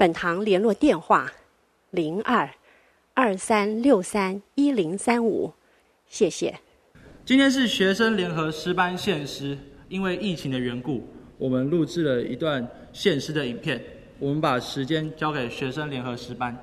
本堂联络电话：零二二三六三一零三五，谢谢。今天是学生联合诗班献诗，因为疫情的缘故，我们录制了一段献诗的影片。我们把时间交给学生联合诗班。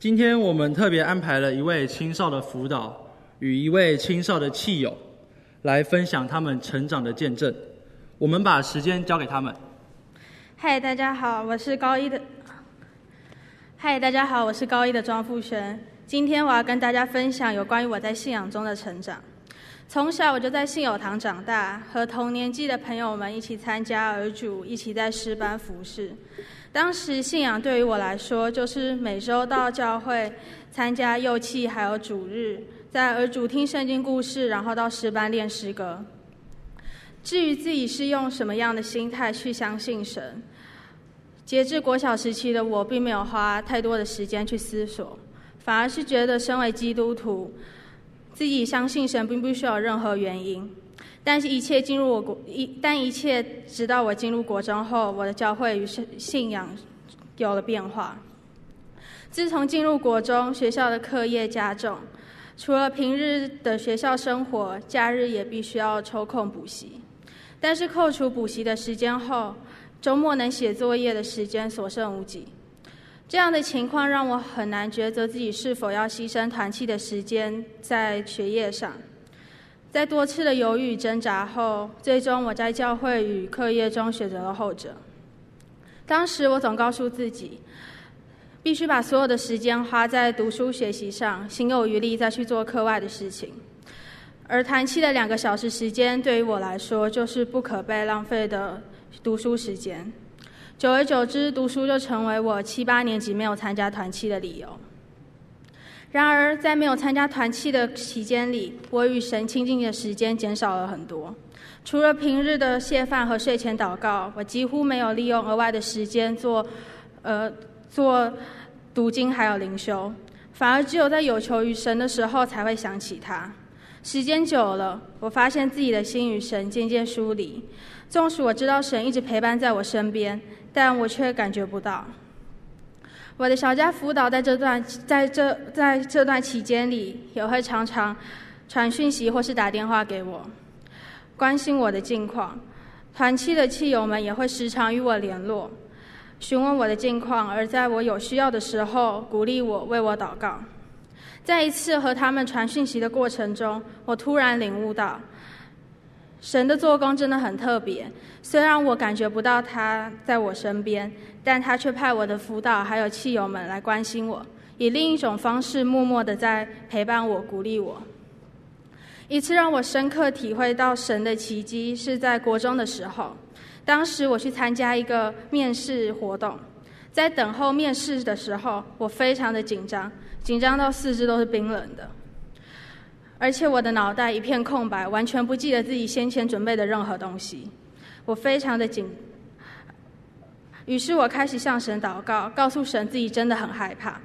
今天我们特别安排了一位青少的辅导与一位青少的契友，来分享他们成长的见证。我们把时间交给他们。嗨，大家好，我是高一的。嗨，大家好，我是高一的庄富轩。今天我要跟大家分享有关于我在信仰中的成长。从小我就在信友堂长大，和同年纪的朋友们一起参加儿主，一起在诗班服侍。当时信仰对于我来说，就是每周到教会参加幼契，还有主日，在儿主听圣经故事，然后到诗班练诗歌。至于自己是用什么样的心态去相信神，截至国小时期的我，并没有花太多的时间去思索，反而是觉得身为基督徒。自己相信神并不需要任何原因，但是一切进入我国一，但一切直到我进入国中后，我的教会与信信仰有了变化。自从进入国中，学校的课业加重，除了平日的学校生活，假日也必须要抽空补习。但是扣除补习的时间后，周末能写作业的时间所剩无几。这样的情况让我很难抉择自己是否要牺牲团契的时间在学业上。在多次的犹豫挣扎后，最终我在教会与课业中选择了后者。当时我总告诉自己，必须把所有的时间花在读书学习上，心有余力再去做课外的事情。而团契的两个小时时间对于我来说，就是不可被浪费的读书时间。久而久之，读书就成为我七八年级没有参加团契的理由。然而，在没有参加团契的期间里，我与神亲近的时间减少了很多。除了平日的谢饭和睡前祷告，我几乎没有利用额外的时间做，呃，做读经还有灵修，反而只有在有求于神的时候才会想起他。时间久了，我发现自己的心与神渐渐疏离。纵使我知道神一直陪伴在我身边。但我却感觉不到。我的小家辅导在这段在这在这段期间里，也会常常传讯息或是打电话给我，关心我的近况。团契的契友们也会时常与我联络，询问我的近况，而在我有需要的时候，鼓励我，为我祷告。在一次和他们传讯息的过程中，我突然领悟到。神的做工真的很特别，虽然我感觉不到他在我身边，但他却派我的辅导还有汽友们来关心我，以另一种方式默默的在陪伴我、鼓励我。一次让我深刻体会到神的奇迹，是在国中的时候，当时我去参加一个面试活动，在等候面试的时候，我非常的紧张，紧张到四肢都是冰冷的。而且我的脑袋一片空白，完全不记得自己先前准备的任何东西。我非常的紧，于是我开始向神祷告，告诉神自己真的很害怕，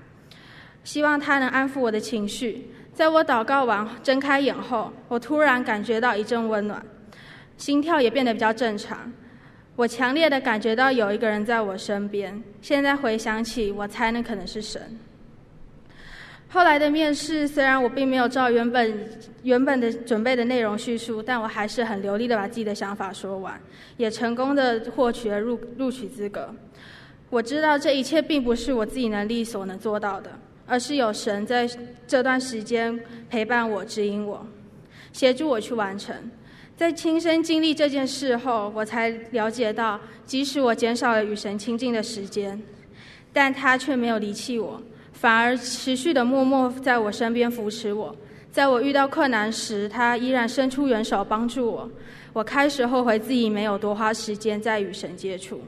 希望他能安抚我的情绪。在我祷告完，睁开眼后，我突然感觉到一阵温暖，心跳也变得比较正常。我强烈的感觉到有一个人在我身边。现在回想起，我猜那可能是神。后来的面试，虽然我并没有照原本原本的准备的内容叙述，但我还是很流利的把自己的想法说完，也成功的获取了入录取资格。我知道这一切并不是我自己能力所能做到的，而是有神在这段时间陪伴我、指引我、协助我去完成。在亲身经历这件事后，我才了解到，即使我减少了与神亲近的时间，但他却没有离弃我。反而持续的默默在我身边扶持我，在我遇到困难时，他依然伸出援手帮助我。我开始后悔自己没有多花时间在与神接触，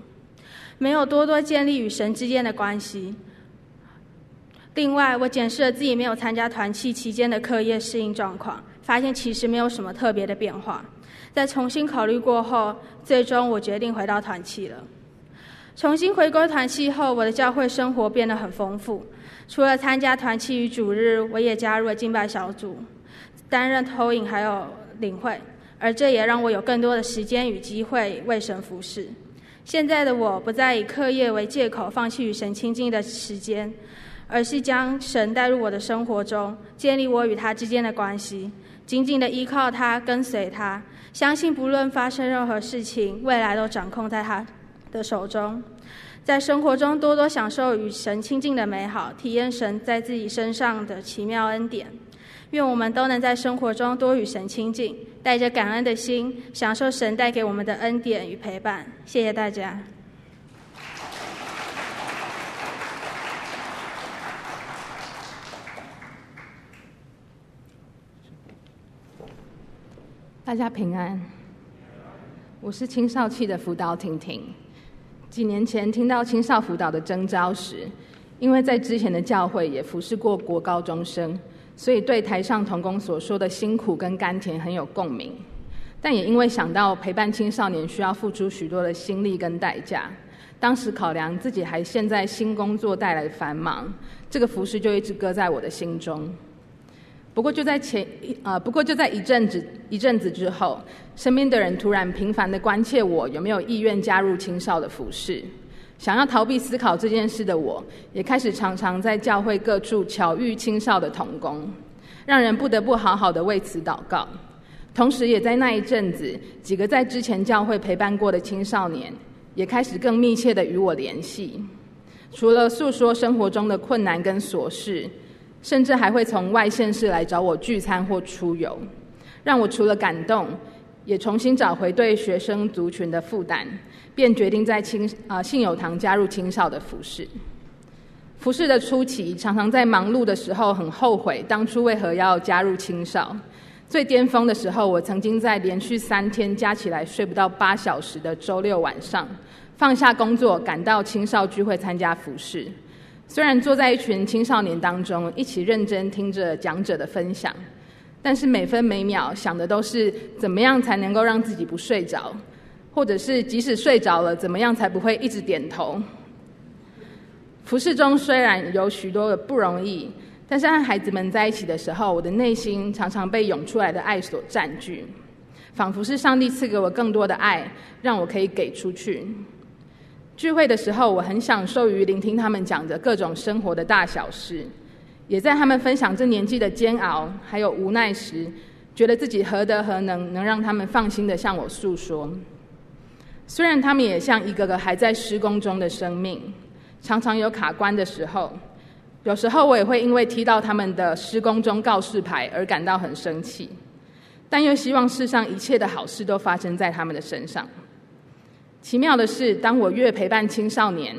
没有多多建立与神之间的关系。另外，我检视了自己没有参加团契期间的课业适应状况，发现其实没有什么特别的变化。在重新考虑过后，最终我决定回到团契了。重新回归团契后，我的教会生活变得很丰富。除了参加团契与主日，我也加入了敬拜小组，担任投影还有领会，而这也让我有更多的时间与机会为神服侍。现在的我不再以课业为借口放弃与神亲近的时间，而是将神带入我的生活中，建立我与他之间的关系，紧紧的依靠他，跟随他，相信不论发生任何事情，未来都掌控在他的手中。在生活中多多享受与神亲近的美好，体验神在自己身上的奇妙恩典。愿我们都能在生活中多与神亲近，带着感恩的心，享受神带给我们的恩典与陪伴。谢谢大家。大家平安，我是青少期的辅导婷婷。几年前听到青少辅导的征召时，因为在之前的教会也服侍过国高中生，所以对台上同工所说的辛苦跟甘甜很有共鸣。但也因为想到陪伴青少年需要付出许多的心力跟代价，当时考量自己还现在新工作带来繁忙，这个服侍就一直搁在我的心中。不过就在前啊、呃，不过就在一阵子一阵子之后，身边的人突然频繁地关切我有没有意愿加入青少的服事。想要逃避思考这件事的我，也开始常常在教会各处巧遇青少的童工，让人不得不好好的为此祷告。同时，也在那一阵子，几个在之前教会陪伴过的青少年，也开始更密切地与我联系，除了诉说生活中的困难跟琐事。甚至还会从外县市来找我聚餐或出游，让我除了感动，也重新找回对学生族群的负担，便决定在青啊、信友堂加入青少的服事。服事的初期，常常在忙碌的时候很后悔当初为何要加入青少。最巅峰的时候，我曾经在连续三天加起来睡不到八小时的周六晚上，放下工作赶到青少聚会参加服事。虽然坐在一群青少年当中，一起认真听着讲者的分享，但是每分每秒想的都是怎么样才能够让自己不睡着，或者是即使睡着了，怎么样才不会一直点头。服事中虽然有许多的不容易，但是和孩子们在一起的时候，我的内心常常被涌出来的爱所占据，仿佛是上帝赐给我更多的爱，让我可以给出去。聚会的时候，我很享受于聆听他们讲着各种生活的大小事，也在他们分享这年纪的煎熬还有无奈时，觉得自己何德何能，能让他们放心的向我诉说。虽然他们也像一个个还在施工中的生命，常常有卡关的时候，有时候我也会因为踢到他们的施工中告示牌而感到很生气，但又希望世上一切的好事都发生在他们的身上。奇妙的是，当我越陪伴青少年，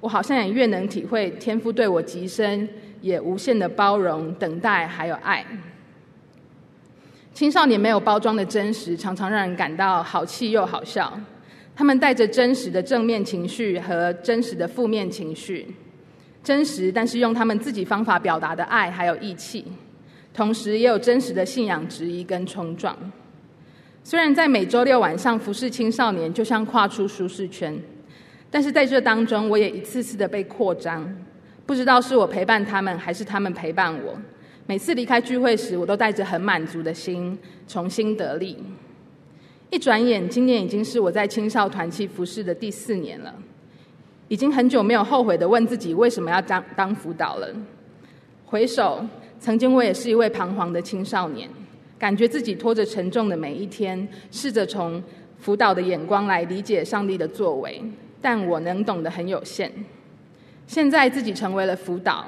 我好像也越能体会天父对我极深也无限的包容、等待还有爱。青少年没有包装的真实，常常让人感到好气又好笑。他们带着真实的正面情绪和真实的负面情绪，真实但是用他们自己方法表达的爱还有义气，同时也有真实的信仰质疑跟冲撞。虽然在每周六晚上服侍青少年，就像跨出舒适圈，但是在这当中，我也一次次的被扩张。不知道是我陪伴他们，还是他们陪伴我。每次离开聚会时，我都带着很满足的心，重新得力。一转眼，今年已经是我在青少团契服侍的第四年了，已经很久没有后悔的问自己为什么要当当辅导了。回首，曾经我也是一位彷徨的青少年。感觉自己拖着沉重的每一天，试着从辅导的眼光来理解上帝的作为，但我能懂得很有限。现在自己成为了辅导，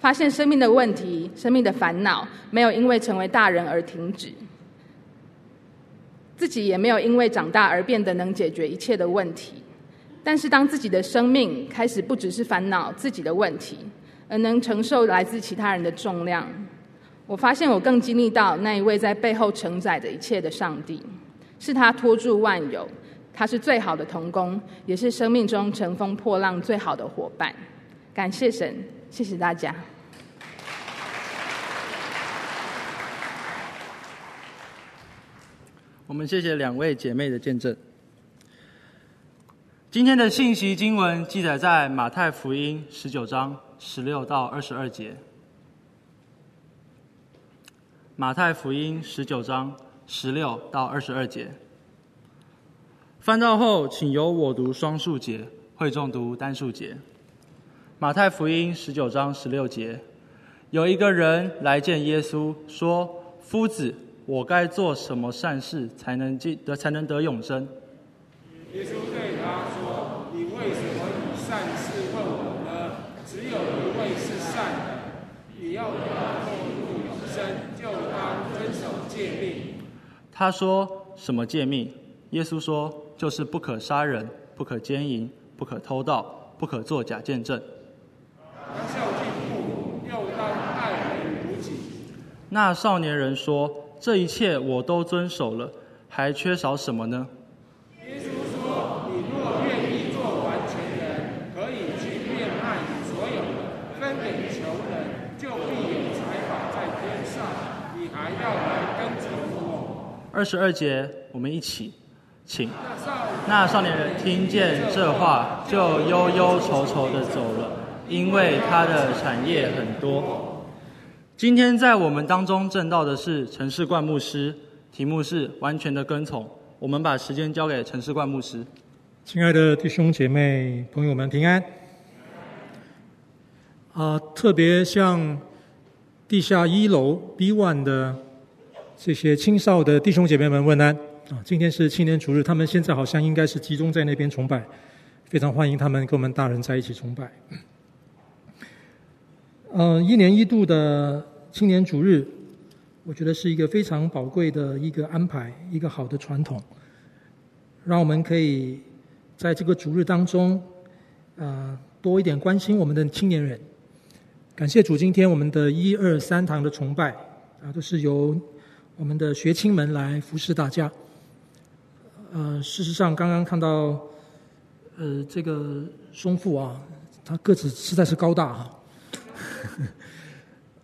发现生命的问题、生命的烦恼没有因为成为大人而停止，自己也没有因为长大而变得能解决一切的问题。但是当自己的生命开始不只是烦恼自己的问题，而能承受来自其他人的重量。我发现我更经历到那一位在背后承载着一切的上帝，是他托住万有，他是最好的童工，也是生命中乘风破浪最好的伙伴。感谢神，谢谢大家。我们谢谢两位姐妹的见证。今天的信息经文记载在马太福音十九章十六到二十二节。马太福音十九章十六到二十二节，翻到后，请由我读双数节，会众读单数节。马太福音十九章十六节，有一个人来见耶稣，说：“夫子，我该做什么善事才能进得才能得永生？”耶稣对他说：“你为什么他说：“什么诫命？”耶稣说：“就是不可杀人，不可奸淫，不可偷盗，不可作假见证。”那少年人说：“这一切我都遵守了，还缺少什么呢？”耶稣说：“你若愿意做完全人，可以去变卖你所有的，分给穷人，就必有财宝在天上。你还要来跟从我。”二十二节，我们一起，请。那少年人听见这话，就忧忧愁愁地走了，因为他的产业很多。今天在我们当中证道的是陈世冠牧师，题目是完全的跟从。我们把时间交给陈世冠牧师。亲爱的弟兄姐妹、朋友们平安。啊、特别像地下一楼 B One 的这些青少的弟兄姐妹们问安。啊，今天是青年主日，他们现在好像应该是集中在那边崇拜，非常欢迎他们跟我们大人在一起崇拜。嗯、一年一度的。青年主日，我觉得是一个非常宝贵的一个安排，一个好的传统，让我们可以在这个主日当中，呃，多一点关心我们的青年人。感谢主，今天我们的一二三堂的崇拜啊，都是由我们的学青们来服侍大家。呃，事实上，刚刚看到，呃，这个松父啊，他个子实在是高大哈。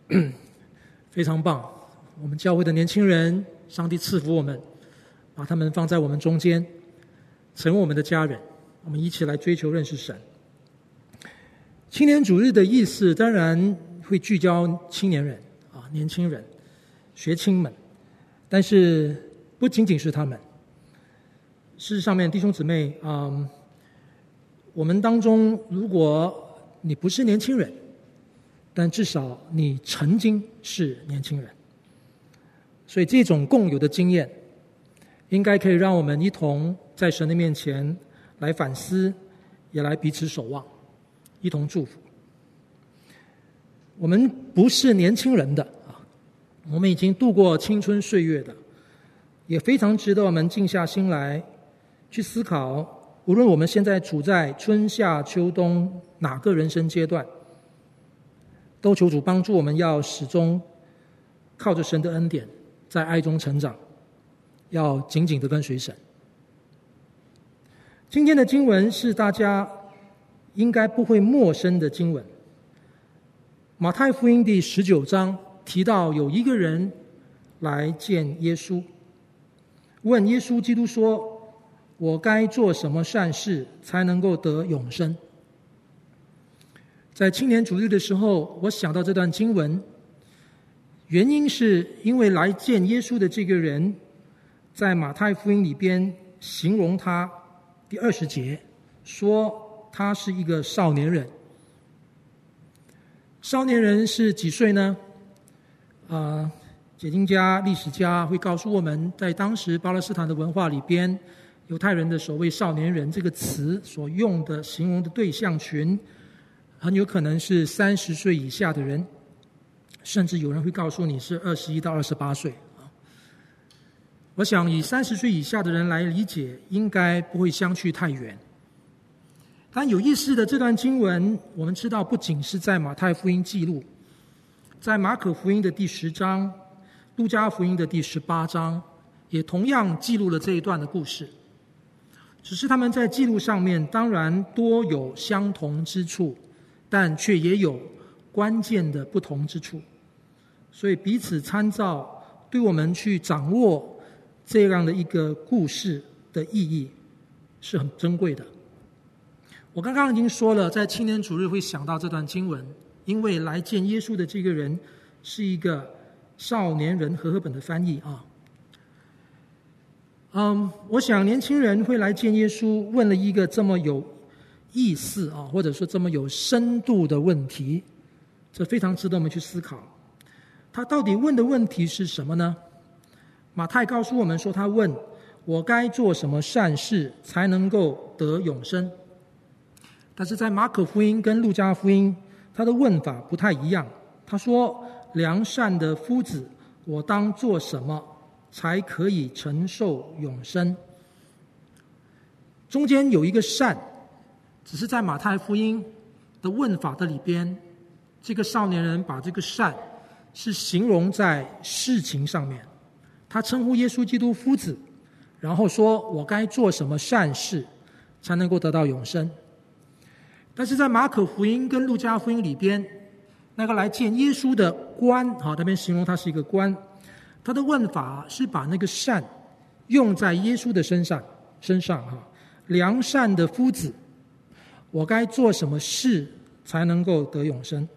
非常棒！我们教会的年轻人，上帝赐福我们，把他们放在我们中间，成为我们的家人。我们一起来追求认识神。青年主日的意思，当然会聚焦青年人啊，年轻人、学青们，但是不仅仅是他们。事实上面，弟兄姊妹啊、嗯，我们当中，如果你不是年轻人，但至少你曾经是年轻人，所以这种共有的经验，应该可以让我们一同在神的面前来反思，也来彼此守望，一同祝福。我们不是年轻人的，我们已经度过青春岁月的，也非常值得我们静下心来去思考。无论我们现在处在春夏秋冬哪个人生阶段。都求主帮助我们，要始终靠着神的恩典，在爱中成长，要紧紧的跟随神。今天的经文是大家应该不会陌生的经文。马太福音第十九章提到有一个人来见耶稣，问耶稣基督说：“我该做什么善事才能够得永生？”在青年主日的时候，我想到这段经文，原因是因为来见耶稣的这个人，在马太福音里边形容他第二十节，说他是一个少年人。少年人是几岁呢？啊、解经家、历史家会告诉我们，在当时巴勒斯坦的文化里边，犹太人的所谓“少年人”这个词所用的形容的对象群。很有可能是三十岁以下的人，甚至有人会告诉你是二十一到二十八岁啊。我想以三十岁以下的人来理解，应该不会相去太远。但有意思的这段经文，我们知道不仅是在马太福音记录，在马可福音的第十章、路加福音的第十八章，也同样记录了这一段的故事。只是他们在记录上面，当然多有相同之处。但却也有关键的不同之处，所以彼此参照，对我们去掌握这样的一个故事的意义是很珍贵的。我刚刚已经说了，在青年主日会想到这段经文，因为来见耶稣的这个人是一个少年人和合本的翻译啊。嗯，我想年轻人会来见耶稣，问了一个这么有。意思啊，或者说这么有深度的问题，这非常值得我们去思考。他到底问的问题是什么呢？马太告诉我们说，他问我该做什么善事才能够得永生。但是在马可福音跟路加福音，他的问法不太一样。他说：“良善的夫子，我当做什么才可以承受永生。中间有一个善，只是在马太福音的问法的里边，这个少年人把这个善是形容在事情上面，他称呼耶稣基督夫子，然后说我该做什么善事才能够得到永生。但是在马可福音跟路加福音里边，那个来见耶稣的官，好，那边形容他是一个官，他的问法是把那个善用在耶稣的身上，身上哈。良善的夫子，我该做什么事才能够得永生，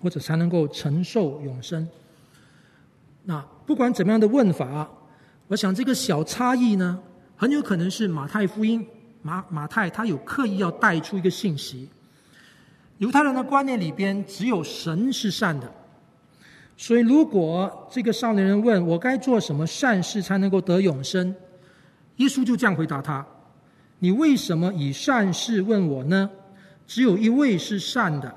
或者才能够承受永生？那不管怎么样的问法，我想这个小差异呢，很有可能是马太福音马马太他有刻意要带出一个信息。犹太人的观念里边，只有神是善的，所以如果这个少年人问我该做什么善事才能够得永生，耶稣就这样回答他。你为什么以善事问我呢？只有一位是善的，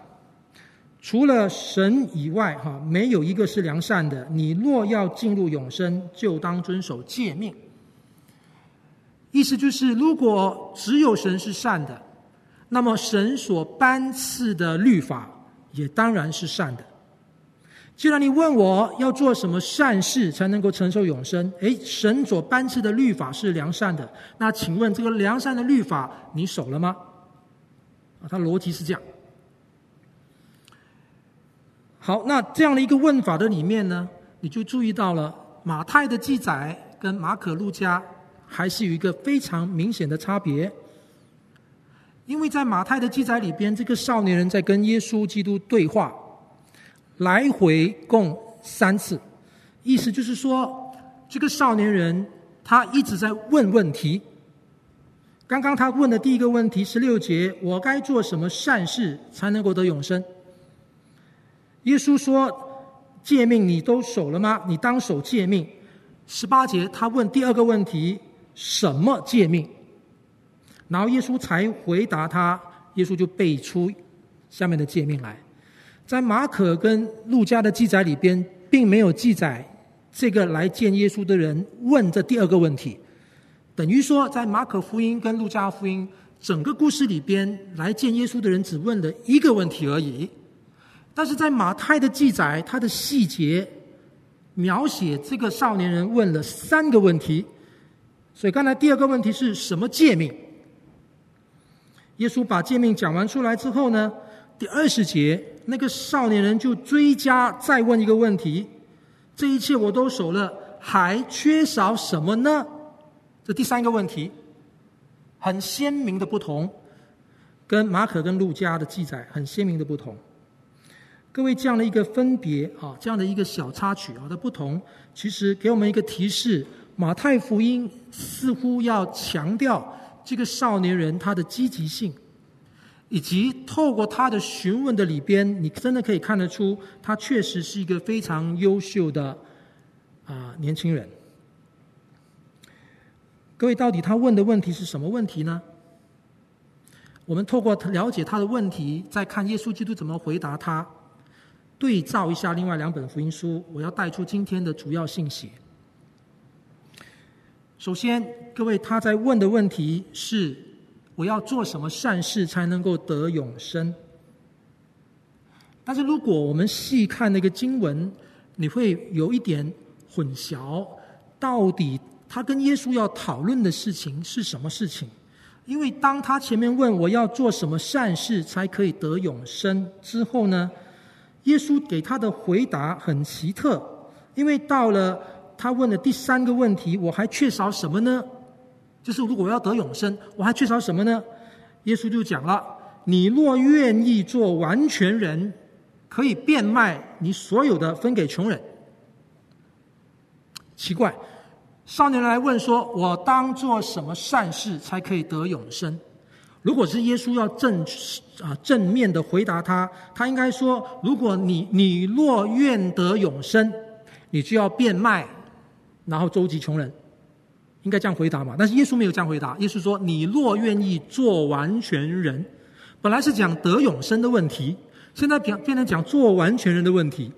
除了神以外，哈，没有一个是良善的。你若要进入永生，就当遵守诫命。意思就是，如果只有神是善的，那么神所颁赐的律法也当然是善的。既然你问我要做什么善事才能够承受永生，诶，神所颁赐的律法是良善的，那请问这个良善的律法你守了吗？啊，他逻辑是这样。好，那这样的一个问法的里面呢，你就注意到了马太的记载跟马可、路加还是有一个非常明显的差别，因为在马太的记载里边，这个少年人在跟耶稣基督对话。来回共三次，意思就是说，这个少年人他一直在问问题。刚刚他问的第一个问题，十六节，我该做什么善事才能够得永生？耶稣说，诫命你都守了吗？你当守诫命。十八节他问第二个问题，什么诫命？然后耶稣才回答他，耶稣就背出下面的诫命来。在马可跟路加的记载里边，并没有记载这个来见耶稣的人问这第二个问题，等于说，在马可福音跟路加福音整个故事里边，来见耶稣的人只问了一个问题而已。但是在马太的记载，他的细节描写这个少年人问了三个问题。所以刚才第二个问题是什么诫命？耶稣把诫命讲完出来之后呢，第二十节。那个少年人就追加再问一个问题：这一切我都守了，还缺少什么呢？这第三个问题很鲜明的不同，跟马可跟路加的记载很鲜明的不同。各位这样的一个分别啊，这样的一个小插曲啊的不同，其实给我们一个提示：马太福音似乎要强调这个少年人他的积极性。以及透过他的询问的里边，你真的可以看得出，他确实是一个非常优秀的啊、年轻人。各位，到底他问的问题是什么问题呢？我们透过了解他的问题，再看耶稣基督怎么回答他，对照一下另外两本福音书，我要带出今天的主要信息。首先，各位，他在问的问题是。我要做什么善事才能够得永生？但是如果我们细看那个经文，你会有一点混淆，到底他跟耶稣要讨论的事情是什么事情？因为当他前面问我要做什么善事才可以得永生之后呢，耶稣给他的回答很奇特，因为到了他问的第三个问题，我还缺少什么呢？就是如果我要得永生，我还缺少什么呢？耶稣就讲了：你若愿意做完全人，可以变卖你所有的分给穷人。奇怪，少年来问说：我当做什么善事才可以得永生？如果是耶稣要正啊正面的回答他，他应该说：如果你你若愿得永生，你就要变卖，然后周济穷人。应该这样回答嘛？但是耶稣没有这样回答。耶稣说：“你若愿意做完全人，本来是讲得永生的问题，现在变变成讲做完全人的问题。”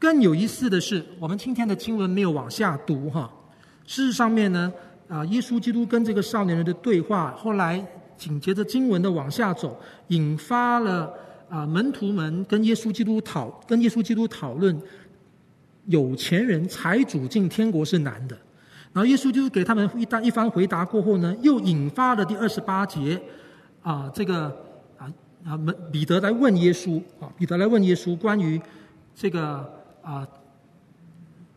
更有意思的是，我们今天的经文没有往下读哈。事实上面呢，啊，耶稣基督跟这个少年人的对话，后来紧接着经文的往下走，引发了啊门徒们跟耶稣基督讨跟耶稣基督讨论，有钱人财主进天国是难的。然后耶稣基督给他们一单一番回答过后呢，又引发了第二十八节，啊，这个啊啊门彼得来问耶稣啊，彼得来问耶稣关于这个啊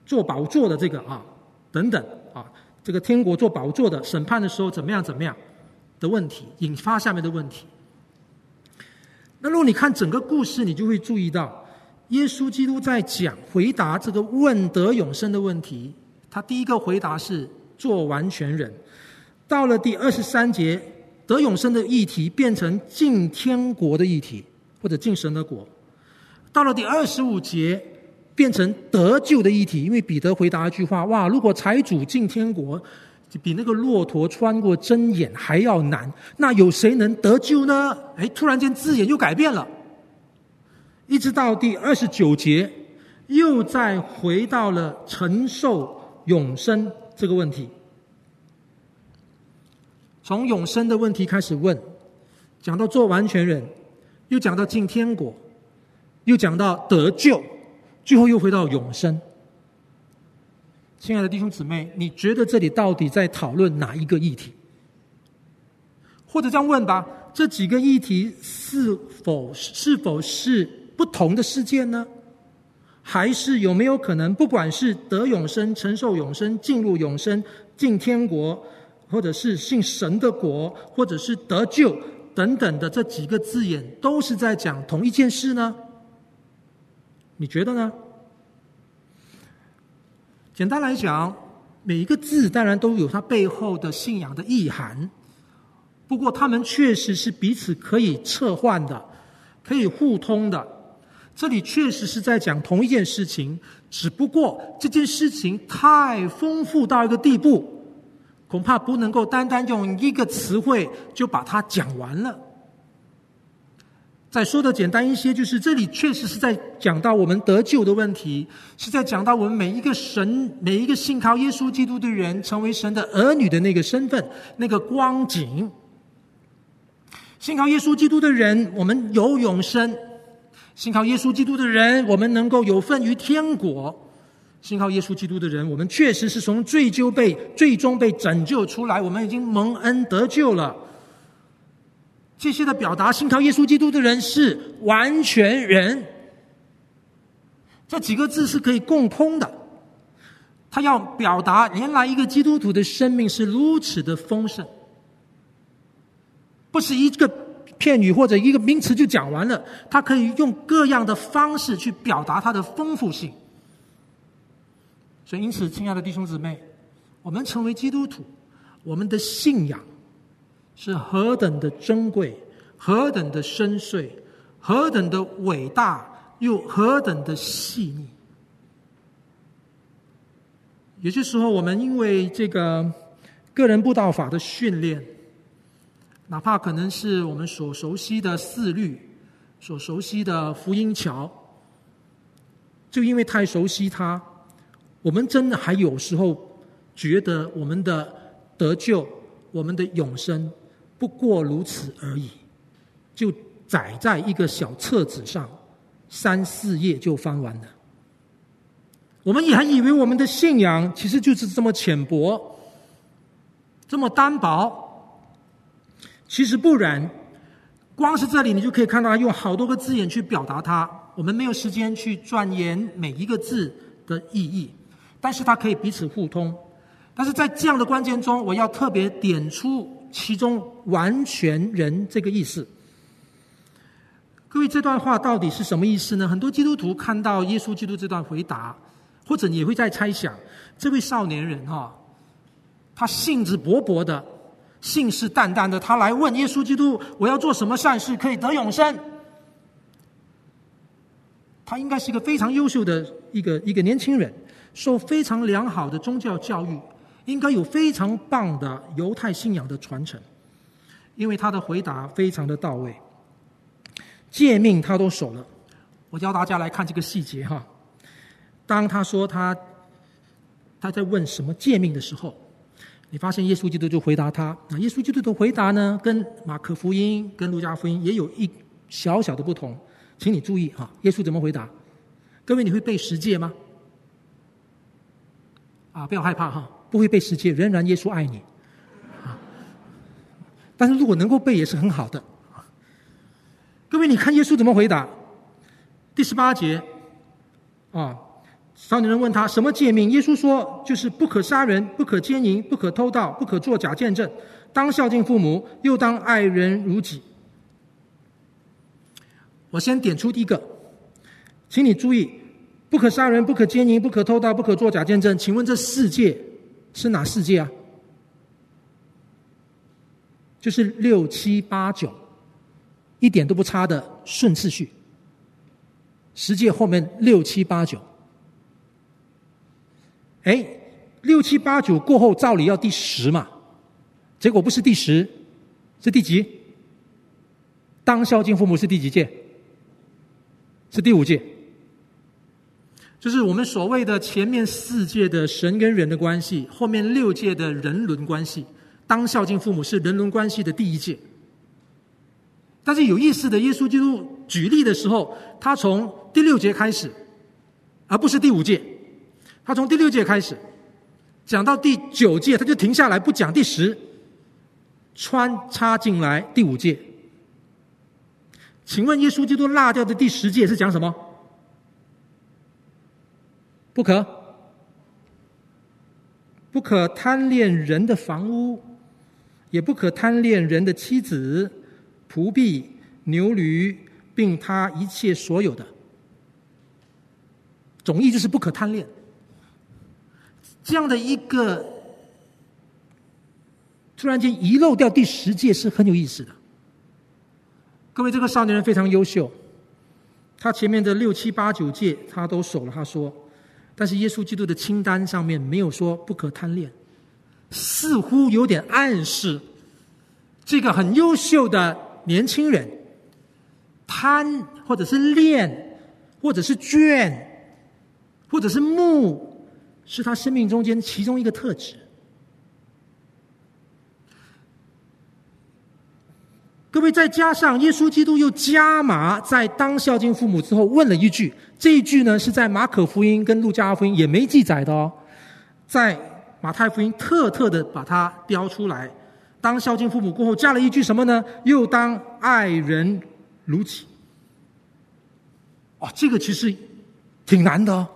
做宝座的这个啊。等等啊，这个天国做宝座的审判的时候怎么样怎么样的问题，引发下面的问题。那如果你看整个故事，你就会注意到，耶稣基督在讲回答这个问得永生的问题。他第一个回答是做完全人，到了第二十三节，得永生的议题变成进天国的议题，或者进神的国。到了第二十五节。变成得救的议题，因为彼得回答一句话：“哇，如果财主进天国，比那个骆驼穿过针眼还要难，那有谁能得救呢？”哎，突然间字眼又改变了，一直到第二十九节，又再回到了承受永生这个问题。从永生的问题开始问，讲到做完全人，又讲到进天国，又讲到得救。最后又回到永生，亲爱的弟兄姊妹，你觉得这里到底在讨论哪一个议题？或者这样问吧，这几个议题是否是否是不同的事件呢？还是有没有可能，不管是得永生、承受永生、进入永生、进天国，或者是信神的国，或者是得救等等的这几个字眼，都是在讲同一件事呢？你觉得呢？简单来讲，每一个字当然都有它背后的信仰的意涵。不过，他们确实是彼此可以撤换的，可以互通的。这里确实是在讲同一件事情，只不过这件事情太丰富到一个地步，恐怕不能够单单用一个词汇就把它讲完了。再说的简单一些，就是这里确实是在讲到我们得救的问题，是在讲到我们每一个神、每一个信靠耶稣基督的人成为神的儿女的那个身份、那个光景。信靠耶稣基督的人，我们有永生；信靠耶稣基督的人，我们能够有份于天国；信靠耶稣基督的人，我们确实是从罪疚被最终被拯救出来，我们已经蒙恩得救了。这些的表达，信靠耶稣基督的人是完全人。这几个字是可以共通的。他要表达，原来一个基督徒的生命是如此的丰盛，不是一个片语或者一个名词就讲完了。他可以用各样的方式去表达他的丰富性。所以，因此，亲爱的弟兄姊妹，我们成为基督徒，我们的信仰。是何等的珍贵，何等的深邃，何等的伟大，又何等的细腻。有些时候，我们因为这个个人布道法的训练，哪怕可能是我们所熟悉的四律，所熟悉的福音桥，就因为太熟悉它，我们真的还有时候觉得我们的得救，我们的永生。不过如此而已，就载在一个小册子上，三四页就翻完了。我们也还以为我们的信仰其实就是这么浅薄，这么单薄。其实不然，光是这里你就可以看到他，用好多个字眼去表达它。我们没有时间去钻研每一个字的意义，但是它可以彼此互通。但是在这样的关键中，我要特别点出。其中完全人这个意思，各位，这段话到底是什么意思呢？很多基督徒看到耶稣基督这段回答，或者也会在猜想，这位少年人哈，他兴致勃勃的、信誓旦旦的，他来问耶稣基督：“我要做什么善事可以得永生？”他应该是一个非常优秀的一个一个年轻人，受非常良好的宗教教育。应该有非常棒的犹太信仰的传承，因为他的回答非常的到位，诫命他都守了。我教大家来看这个细节哈，当他说他他在问什么诫命的时候，你发现耶稣基督就回答他。那耶稣基督的回答呢，跟马可福音、跟路加福音也有一小小的不同，请你注意哈。耶稣怎么回答？各位，你会背十诫吗？啊，不要害怕哈，不会背十诫，仍然耶稣爱你。啊，但是如果能够背也是很好的。各位，你看耶稣怎么回答？第十八节，啊。少年人问他什么诫命？耶稣说：“就是不可杀人，不可奸淫，不可偷盗，不可作假见证，当孝敬父母，又当爱人如己。”我先点出第一个，请你注意：不可杀人，不可奸淫，不可偷盗，不可作假见证。请问这四界是哪四界啊？就是六七八九，一点都不差的顺次序。十诫后面六七八九。哎，六七八九过后，照理要第十嘛，结果不是第十，是第几？当孝敬父母是第几届？是第五届。就是我们所谓的前面四届的神跟人的关系，后面六届的人伦关系。当孝敬父母是人伦关系的第一届。但是有意思的，耶稣基督举例的时候，他从第六节开始，而不是第五届。他从第六届开始讲到第九届，他就停下来不讲第十，穿插进来第五届。请问耶稣基督落掉的第十届是讲什么？不可，不可贪恋人的房屋，也不可贪恋人的妻子、仆婢、牛驴，并他一切所有的。总意就是不可贪恋。这样的一个突然间遗漏掉第十届是很有意思的。各位，这个少年人非常优秀，他前面的六七八九届他都守了。他说，但是耶稣基督的清单上面没有说不可贪恋，似乎有点暗示这个很优秀的年轻人贪或者是恋或者是倦或者是慕。是他生命中间其中一个特质。各位，再加上耶稣基督又加码，在当孝敬父母之后问了一句，这一句呢是在马可福音跟路加福音也没记载的哦，在马太福音特特的把它标出来。当孝敬父母过后，加了一句什么呢？又当爱人如己。哦，这个其实挺难的哦，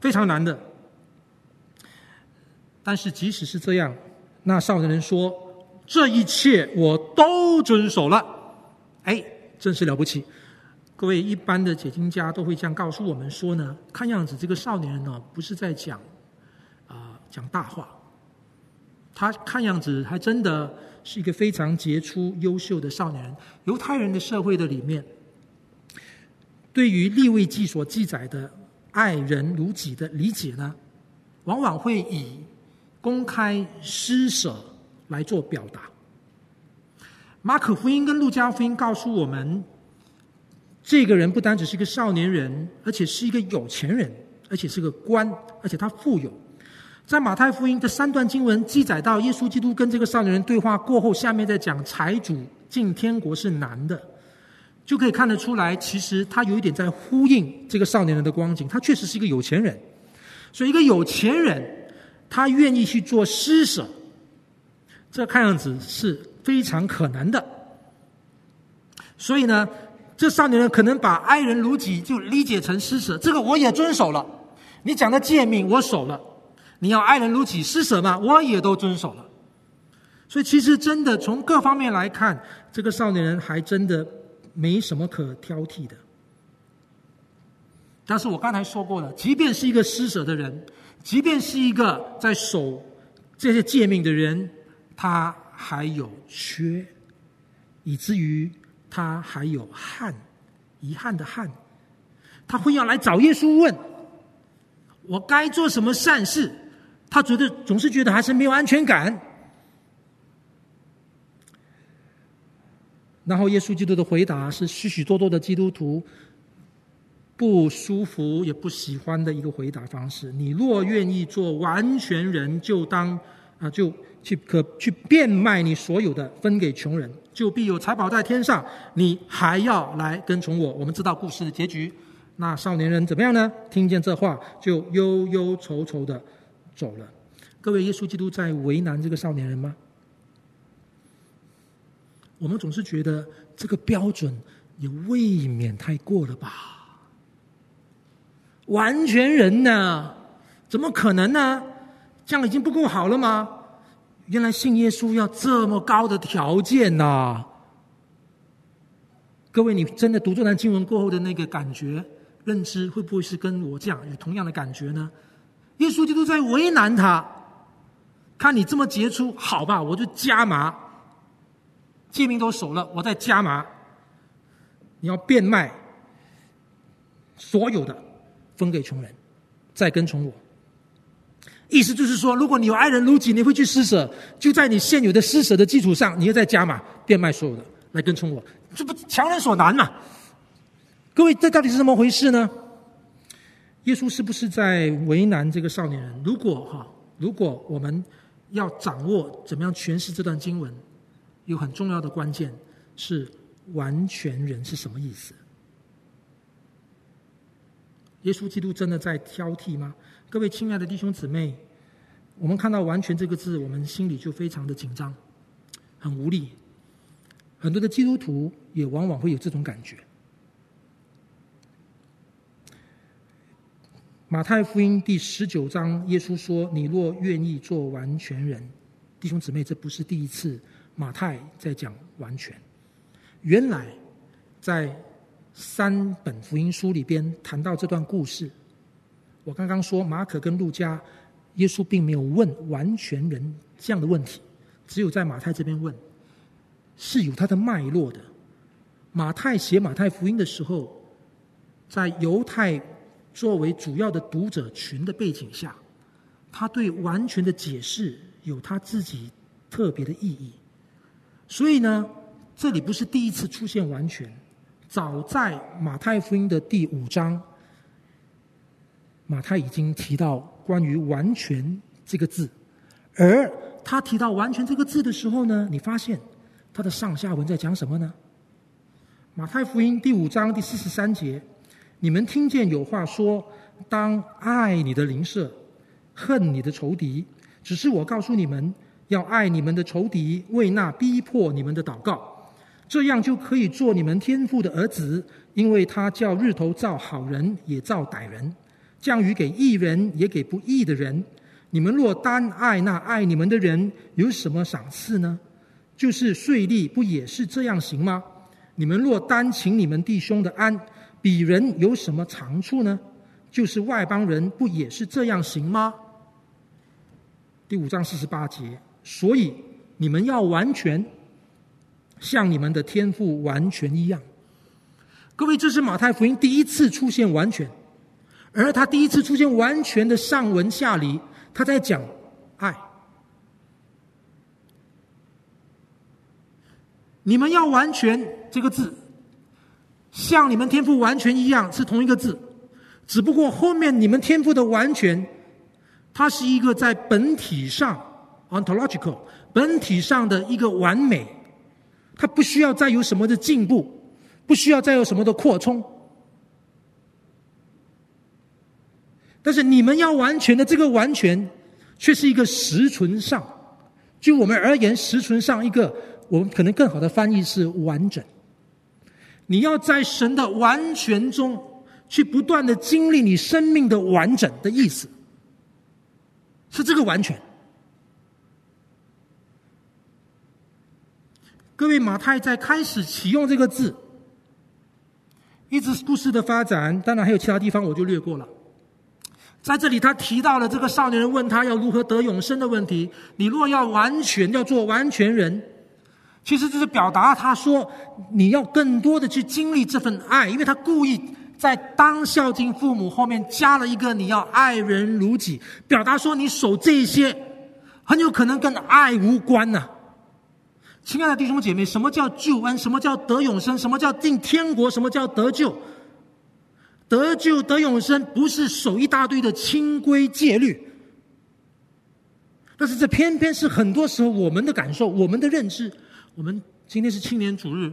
非常难的。但是即使是这样，那少年人说：“这一切我都遵守了。”哎，真是了不起！各位一般的解经家都会这样告诉我们说呢。看样子这个少年人呢，不是在讲啊、讲大话，他看样子还真的是一个非常杰出、优秀的少年人。犹太人的社会的里面，对于利未记所记载的爱人如己的理解呢，往往会以公开施舍来做表达。马可福音跟路加福音告诉我们，这个人不单只是一个少年人，而且是一个有钱人，而且是个官，而且他富有。在马太福音的三段经文记载到耶稣基督跟这个少年人对话过后，下面在讲财主进天国是难的，就可以看得出来，其实他有一点在呼应这个少年人的光景。他确实是一个有钱人，所以一个有钱人。他愿意去做施舍，这看样子是非常可能的。所以呢，这少年人可能把爱人如己就理解成施舍，这个我也遵守了。你讲的诫命我守了，你要爱人如己施舍嘛，我也都遵守了。所以其实真的从各方面来看，这个少年人还真的没什么可挑剔的。但是我刚才说过了，即便是一个施舍的人。即便是一个在守这些诫命的人，他还有缺，以至于他还有憾，遗憾的憾，他会要来找耶稣问：我该做什么善事？他觉得总是觉得还是没有安全感。然后耶稣基督的回答是许许多多的基督徒不舒服也不喜欢的一个回答方式。你若愿意做完全人，就当啊，就去可去变卖你所有的，分给穷人，就必有财宝在天上。你还要来跟从我。我们知道故事的结局。那少年人怎么样呢？听见这话，就忧忧愁愁的走了。各位，耶稣基督在为难这个少年人吗？我们总是觉得这个标准也未免太过了吧？完全人呢？怎么可能呢？这样已经不够好了吗？原来信耶稣要这么高的条件呐、各位，你真的读这段经文过后的那个感觉？认知会不会是跟我这样有同样的感觉呢？耶稣基督在为难他，看你这么杰出，好吧，我就加码，戒命都守了，我再加码，你要变卖所有的，分给穷人，再跟从我。意思就是说，如果你有爱人如己，你会去施舍，就在你现有的施舍的基础上，你要再加码，变卖所有的，来跟从我，这不强人所难嘛？各位，这到底是怎么回事呢？耶稣是不是在为难这个少年人？如果哈，如果我们要掌握怎么样诠释这段经文，有很重要的关键是完全人是什么意思？耶稣基督真的在挑剔吗？各位亲爱的弟兄姊妹，我们看到“完全”这个字，我们心里就非常的紧张，很无力。很多的基督徒也往往会有这种感觉。马太福音第十九章，耶稣说：“你若愿意做完全人，弟兄姊妹，这不是第一次马太在讲完全。原来在三本福音书里边谈到这段故事。我刚刚说马可跟路加，耶稣并没有问完全人这样的问题，只有在马太这边问，是有他的脉络的。马太写马太福音的时候，在犹太。”作为主要的读者群的背景下，他对完全的解释有他自己特别的意义。所以呢，这里不是第一次出现完全，早在马太福音的第五章，马太已经提到关于“完全”这个字。而他提到“完全”这个字的时候呢，你发现他的上下文在讲什么呢？马太福音第五章第四十三节。你们听见有话说：“当爱你的邻舍，恨你的仇敌。”只是我告诉你们，要爱你们的仇敌，为那逼迫你们的祷告，这样就可以做你们天父的儿子，因为他叫日头照好人也照歹人，降雨给义人也给不义的人。你们若单爱那爱你们的人，有什么赏赐呢？就是税吏不也是这样行吗？你们若单请你们弟兄的安。鄙人有什么长处呢？就是外邦人不也是这样行吗？第五章四十八节，所以你们要完全，像你们的天赋完全一样。各位，这是马太福音第一次出现完全，而他第一次出现完全的上文下理，他在讲爱。你们要完全这个字。像你们天赋完全一样，是同一个字，只不过后面你们天赋的完全，它是一个在本体上 （ontological） 本体上的一个完美，它不需要再有什么的进步，不需要再有什么的扩充。但是你们要完全的这个完全，却是一个实存上，就我们而言，实存上一个我们可能更好的翻译是完整。你要在神的完全中去不断的经历你生命的完整的意思，是这个完全。各位，马太在开始启用这个字，一直故事的发展，当然还有其他地方我就略过了。在这里，他提到了这个少年人问他要如何得永生的问题。你若要完全，要做完全人。其实这是表达他说，你要更多的去经历这份爱，因为他故意在当孝敬父母后面加了一个你要爱人如己，表达说你守这些很有可能跟爱无关呐、亲爱的弟兄姐妹，什么叫救恩？什么叫得永生？什么叫进天国？什么叫得救？得救得永生不是守一大堆的清规戒律，但是这偏偏是很多时候我们的感受、我们的认知。我们今天是青年主日，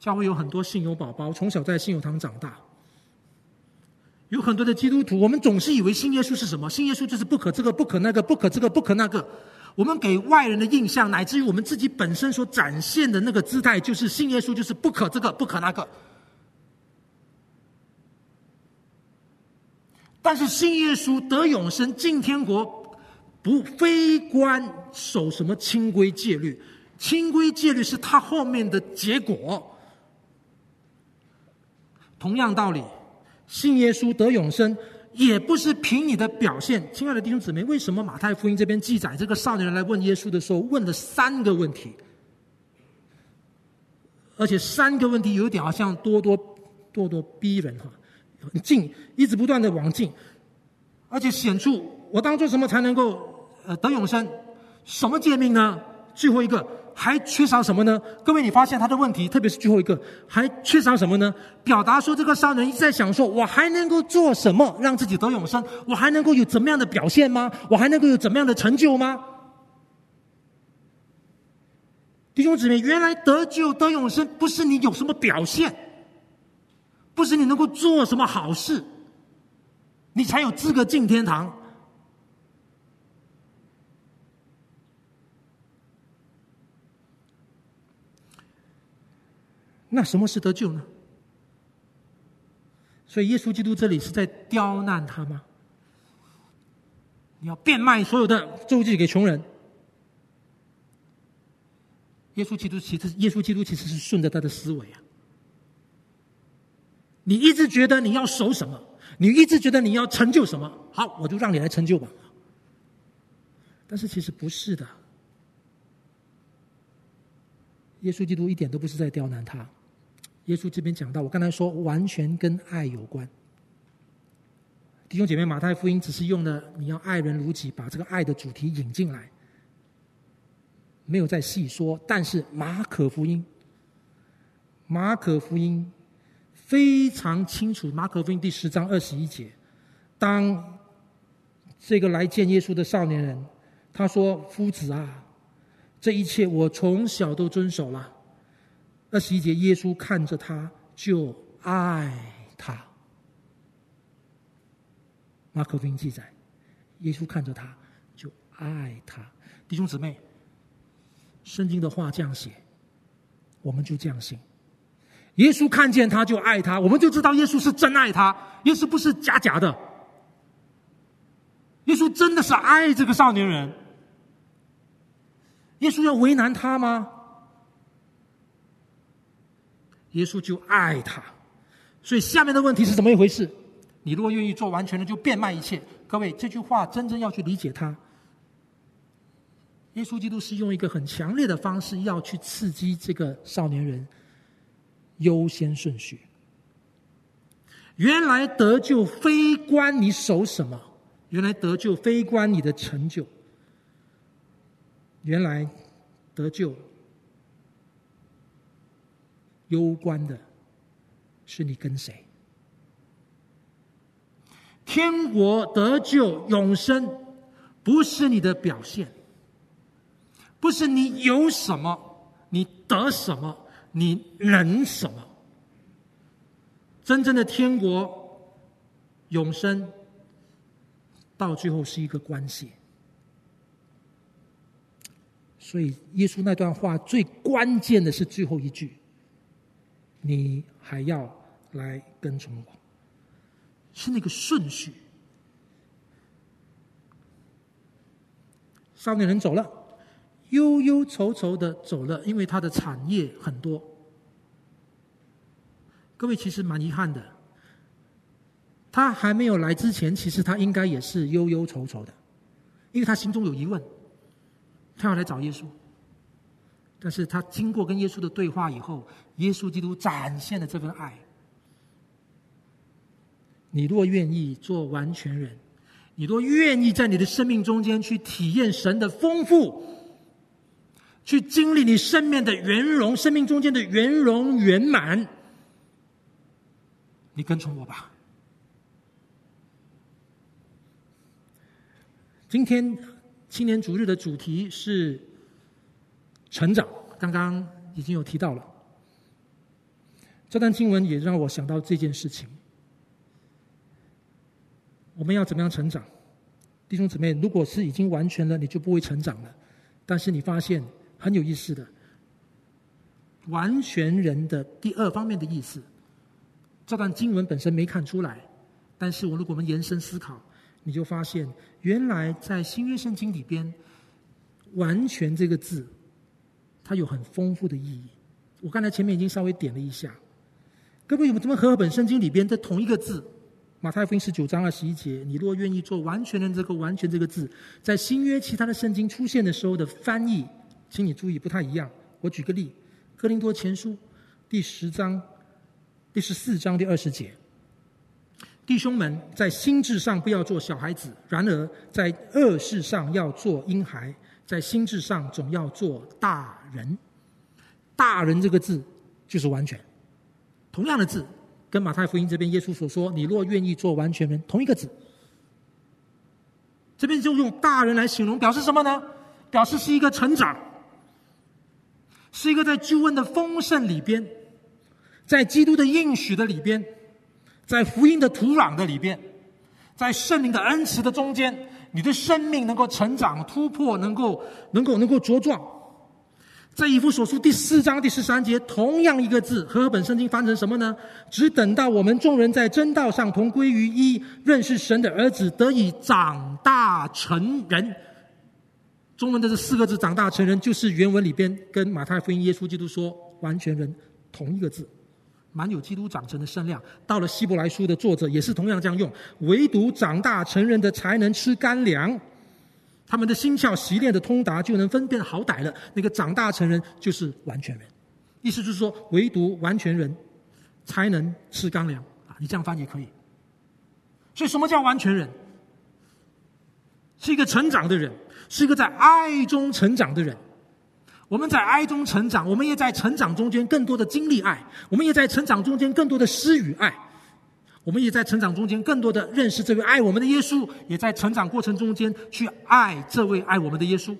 教会有很多信友宝宝，从小在信友堂长大，有很多的基督徒，我们总是以为信耶稣是什么？信耶稣就是不可这个、不可那个、不可这个、不可那个。我们给外人的印象，乃至于我们自己本身所展现的那个姿态，就是信耶稣就是不可这个、不可那个。但是信耶稣得永生进天国，不非关守什么清规戒律，清规戒律是他后面的结果。同样道理，信耶稣得永生。也不是凭你的表现，亲爱的弟兄姊妹，为什么马太福音这边记载这个少年人来问耶稣的时候，问了三个问题，而且三个问题有点好像咄咄咄咄逼人哈，很近，一直不断的往近，而且显出我当做什么才能够呃得永生？什么诫命呢？最后一个。还缺少什么呢？各位，你发现他的问题，特别是最后一个，还缺少什么呢？表达说，这个商人一直在想说，我还能够做什么让自己得永生？我还能够有怎么样的表现吗？我还能够有怎么样的成就吗？弟兄姊妹，原来得救得永生不是你有什么表现，不是你能够做什么好事，你才有资格进天堂。那什么是得救呢？所以耶稣基督这里是在刁难他吗？你要变卖所有的周济给穷人。耶稣基督其实，耶稣基督其实是顺着他的思维啊。你一直觉得你要守什么，你一直觉得你要成就什么，好，我就让你来成就吧。但是其实不是的，耶稣基督一点都不是在刁难他。耶稣这边讲到，我刚才说完全跟爱有关。弟兄姐妹，马太福音只是用了你要爱人如己，把这个爱的主题引进来，没有再细说。但是马可福音，马可福音非常清楚。马可福音第十章二十一节，当这个来见耶稣的少年人，他说：“夫子啊，这一切我从小都遵守了。”二十一节，耶稣看着他，就爱他。马可福音记载，耶稣看着他，就爱他。弟兄姊妹，圣经的话这样写，我们就这样信。耶稣看见他就爱他，我们就知道耶稣是真爱他，耶稣不是假假的。耶稣真的是爱这个少年人。耶稣要为难他吗？耶稣就爱他，所以下面的问题是怎么一回事？你如果愿意做完全的，就变卖一切。各位，这句话真正要去理解它。耶稣基督是用一个很强烈的方式要去刺激这个少年人优先顺序。原来得救非关你守什么，原来得救非关你的成就，原来得救。攸关的是你跟谁？天国得救永生，不是你的表现，不是你有什么，你得什么，你能什么。真正的天国永生，到最后是一个关系。所以，耶稣那段话最关键的是最后一句。你还要来跟从我，是那个顺序。少年人走了，忧忧愁愁的走了，因为他的产业很多。各位其实蛮遗憾的，他还没有来之前，其实他应该也是忧忧愁愁的，因为他心中有疑问，他要来找耶稣。但是他经过跟耶稣的对话以后，耶稣基督展现的这份爱。你若愿意做完全人，你若愿意在你的生命中间去体验神的丰富。去经历你生命的圆融，生命中间的圆融圆满。你跟从我吧。今天青年逐日的主题是成长，刚刚已经有提到了。这段经文也让我想到这件事情。我们要怎么样成长？弟兄姊妹，如果是已经完全了，你就不会成长了。但是你发现很有意思的，完全人的第二方面的意思，这段经文本身没看出来。但是我如果我们延伸思考，你就发现原来在新约圣经里边，“完全”这个字，它有很丰富的意义。我刚才前面已经稍微点了一下，各位有没有这么和合本圣经里边的同一个字？马太福音十九章二十一节，你若愿意做完全人，这个“完全”这个字，在新约其他的圣经出现的时候的翻译，请你注意不太一样。我举个例，《哥林多前书》第十章第十四章第二十节，弟兄们，在心智上不要做小孩子，然而在恶事上要做婴孩，在心智上总要做大人。大人这个字就是完全，同样的字。跟马太福音这边耶稣所说：“你若愿意做完全人”，同一个字。这边就用大人来形容，表示什么呢？表示是一个成长，是一个在救恩的丰盛里边，在基督的应许的里边，在福音的土壤的里边，在圣灵的恩慈的中间，你的生命能够成长、突破，能够能够能够茁壮。在以弗所书第四章第十三节，同样一个字，和合本圣经翻成什么呢？只等到我们众人在真道上同归于一，认识神的儿子，得以长大成人。中文的这四个字“长大成人”，就是原文里边跟马太福音耶稣基督说“完全人”同一个字，蛮有基督长成的身量。到了希伯来书的作者也是同样这样用，唯独长大成人的才能吃干粮。他们的心窍习练的通达，就能分辨好歹了。那个长大成人就是完全人，意思就是说，唯独完全人才能吃干粮啊！你这样翻也可以。所以，什么叫完全人？是一个成长的人，是一个在爱中成长的人。我们在爱中成长，我们也在成长中间更多的经历爱，我们也在成长中间更多的施与爱。我们也在成长中间，更多的认识这位爱我们的耶稣，也在成长过程中间去爱这位爱我们的耶稣，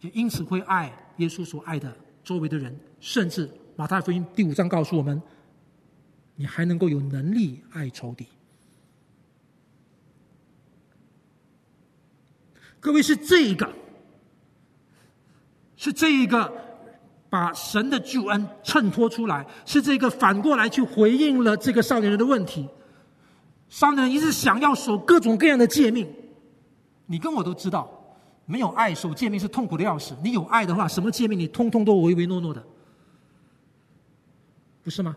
也因此会爱耶稣所爱的周围的人，甚至马太福音第五章告诉我们，你还能够有能力爱仇敌。各位是这一个，是这一个。把神的救恩衬托出来，是这个反过来去回应了这个少年人的问题。商人一直想要守各种各样的诫命，你跟我都知道，没有爱守诫命是痛苦的要死。你有爱的话，什么诫命你通通都唯唯诺诺的，不是吗？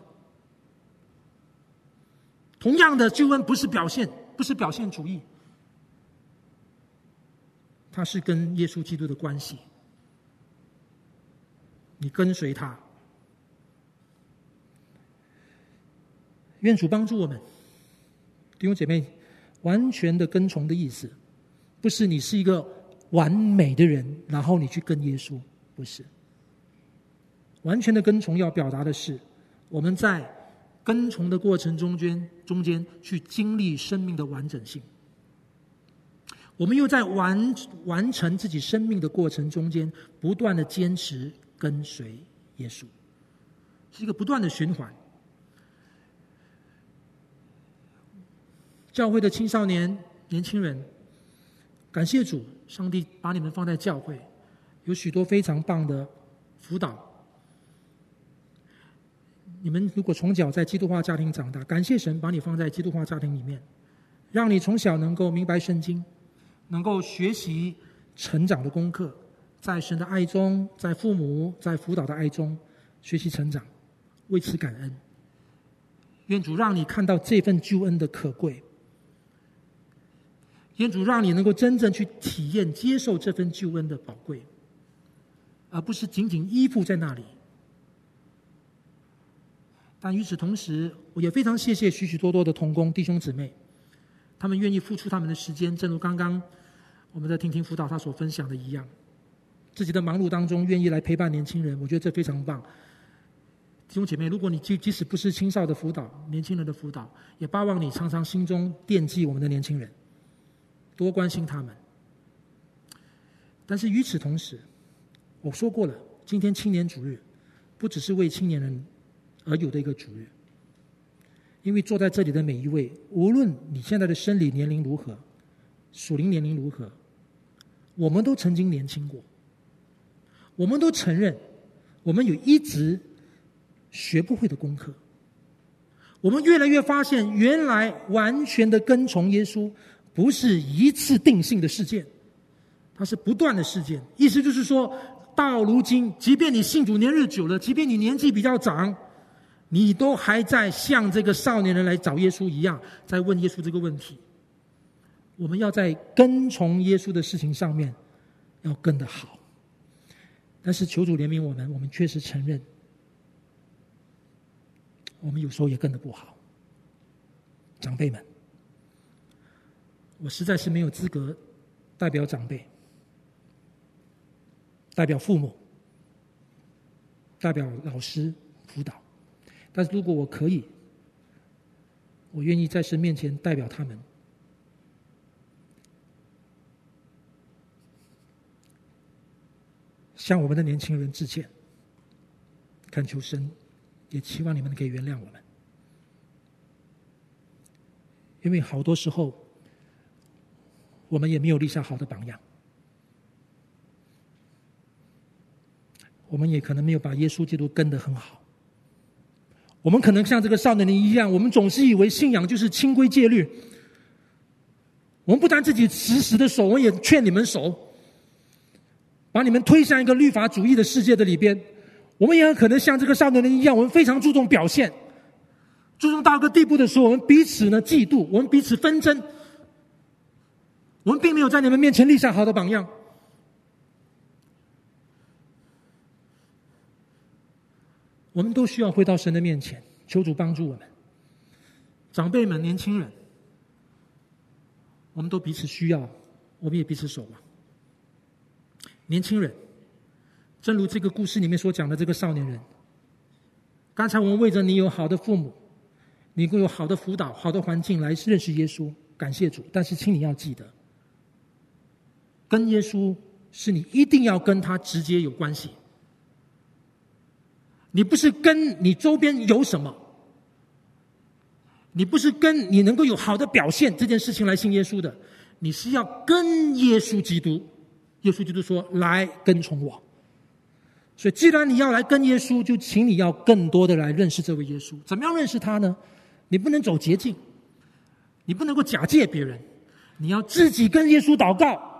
同样的救恩不是表现，不是表现主义，它是跟耶稣基督的关系。你跟随他，愿主帮助我们，弟兄姐妹，完全的跟从的意思，不是你是一个完美的人，然后你去跟耶稣，不是。完全的跟从要表达的是，我们在跟从的过程中间，中间去经历生命的完整性。我们又在完完成自己生命的过程中间，不断的坚持。跟随耶稣是一个不断的循环。教会的青少年、年轻人，感谢主，上帝把你们放在教会，有许多非常棒的辅导。你们如果从小在基督化家庭长大，感谢神把你放在基督化家庭里面，让你从小能够明白圣经，能够学习成长的功课。在神的爱中，在父母、在辅导的爱中学习成长，为此感恩。愿主让你看到这份救恩的可贵，天主让你能够真正去体验、接受这份救恩的宝贵，而不是仅仅依附在那里。但与此同时，我也非常谢谢许许多多的同工弟兄姊妹，他们愿意付出他们的时间，正如刚刚我们在听听辅导他所分享的一样。自己的忙碌当中，愿意来陪伴年轻人，我觉得这非常棒。弟兄姐妹，如果你即即使不是青少的辅导，年轻人的辅导，也巴望你常常心中惦记我们的年轻人，多关心他们，但是与此同时，我说过了，今天青年主日不只是为青年人而有的一个主日，因为坐在这里的每一位，无论你现在的生理年龄如何，属灵年龄如何，我们都曾经年轻过，我们都承认，我们有一直学不会的功课。我们越来越发现，原来完全的跟从耶稣不是一次定性的事件，它是不断的事件。意思就是说，到如今，即便你信主年日久了，即便你年纪比较长，你都还在像这个少年人来找耶稣一样，在问耶稣这个问题。我们要在跟从耶稣的事情上面要跟得好，但是求主怜悯我们，我们确实承认。我们有时候也跟得不好，长辈们，我实在是没有资格代表长辈、代表父母、代表老师辅导，但是如果我可以，我愿意在神面前代表他们，向我们的年轻人致歉，恳求神。也期望你们可以原谅我们，因为好多时候，我们也没有立下好的榜样，我们也可能没有把耶稣基督跟得很好。我们可能像这个少年人一样，我们总是以为信仰就是清规戒律。我们不但自己死死的守，我也劝你们守，把你们推向一个律法主义的世界的里边。我们也很可能像这个少年人一样，我们非常注重表现，注重到一个地步的时候，我们彼此呢嫉妒，我们彼此纷争，我们并没有在你们面前立下好的榜样。我们都需要回到神的面前，求主帮助我们。长辈们、年轻人，我们都彼此需要，我们也彼此守望。年轻人。正如这个故事里面所讲的这个少年人，刚才我们为着你有好的父母，你会有好的辅导、好的环境来认识耶稣，感谢主。但是，请你要记得，跟耶稣是你一定要跟他直接有关系。你不是跟你周边有什么，你不是跟你能够有好的表现这件事情来信耶稣的，你是要跟耶稣基督。耶稣基督说：“来跟从我。”所以，既然你要来跟耶稣，就请你要更多的来认识这位耶稣。怎么样认识他呢？你不能走捷径，你不能够假借别人，你要自己跟耶稣祷告。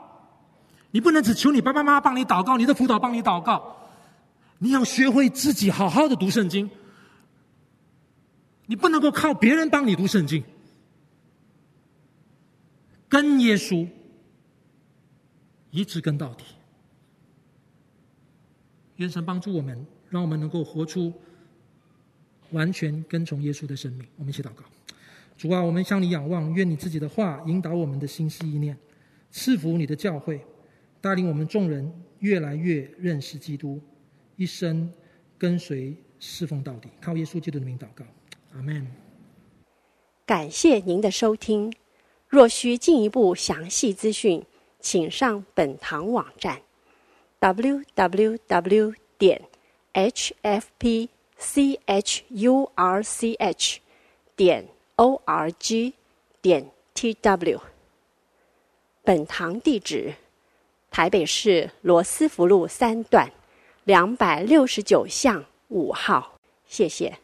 你不能只求你爸爸妈妈帮你祷告，你的辅导帮你祷告。你要学会自己好好的读圣经。你不能够靠别人帮你读圣经，跟耶稣一直跟到底。愿神帮助我们，让我们能够活出完全跟从耶稣的生命。我们一起祷告：主啊，我们向你仰望，愿你自己的话引导我们的心思意念，赐福你的教会，带领我们众人越来越认识基督，一生跟随侍奉到底。靠耶稣基督的名祷告，阿门。感谢您的收听。若需进一步详细资讯，请上本堂网站。w w w 点 h f p c h u r c h 点 o r g 点 t w。本堂地址：台北市罗斯福路三段两百六十九巷五号。谢谢。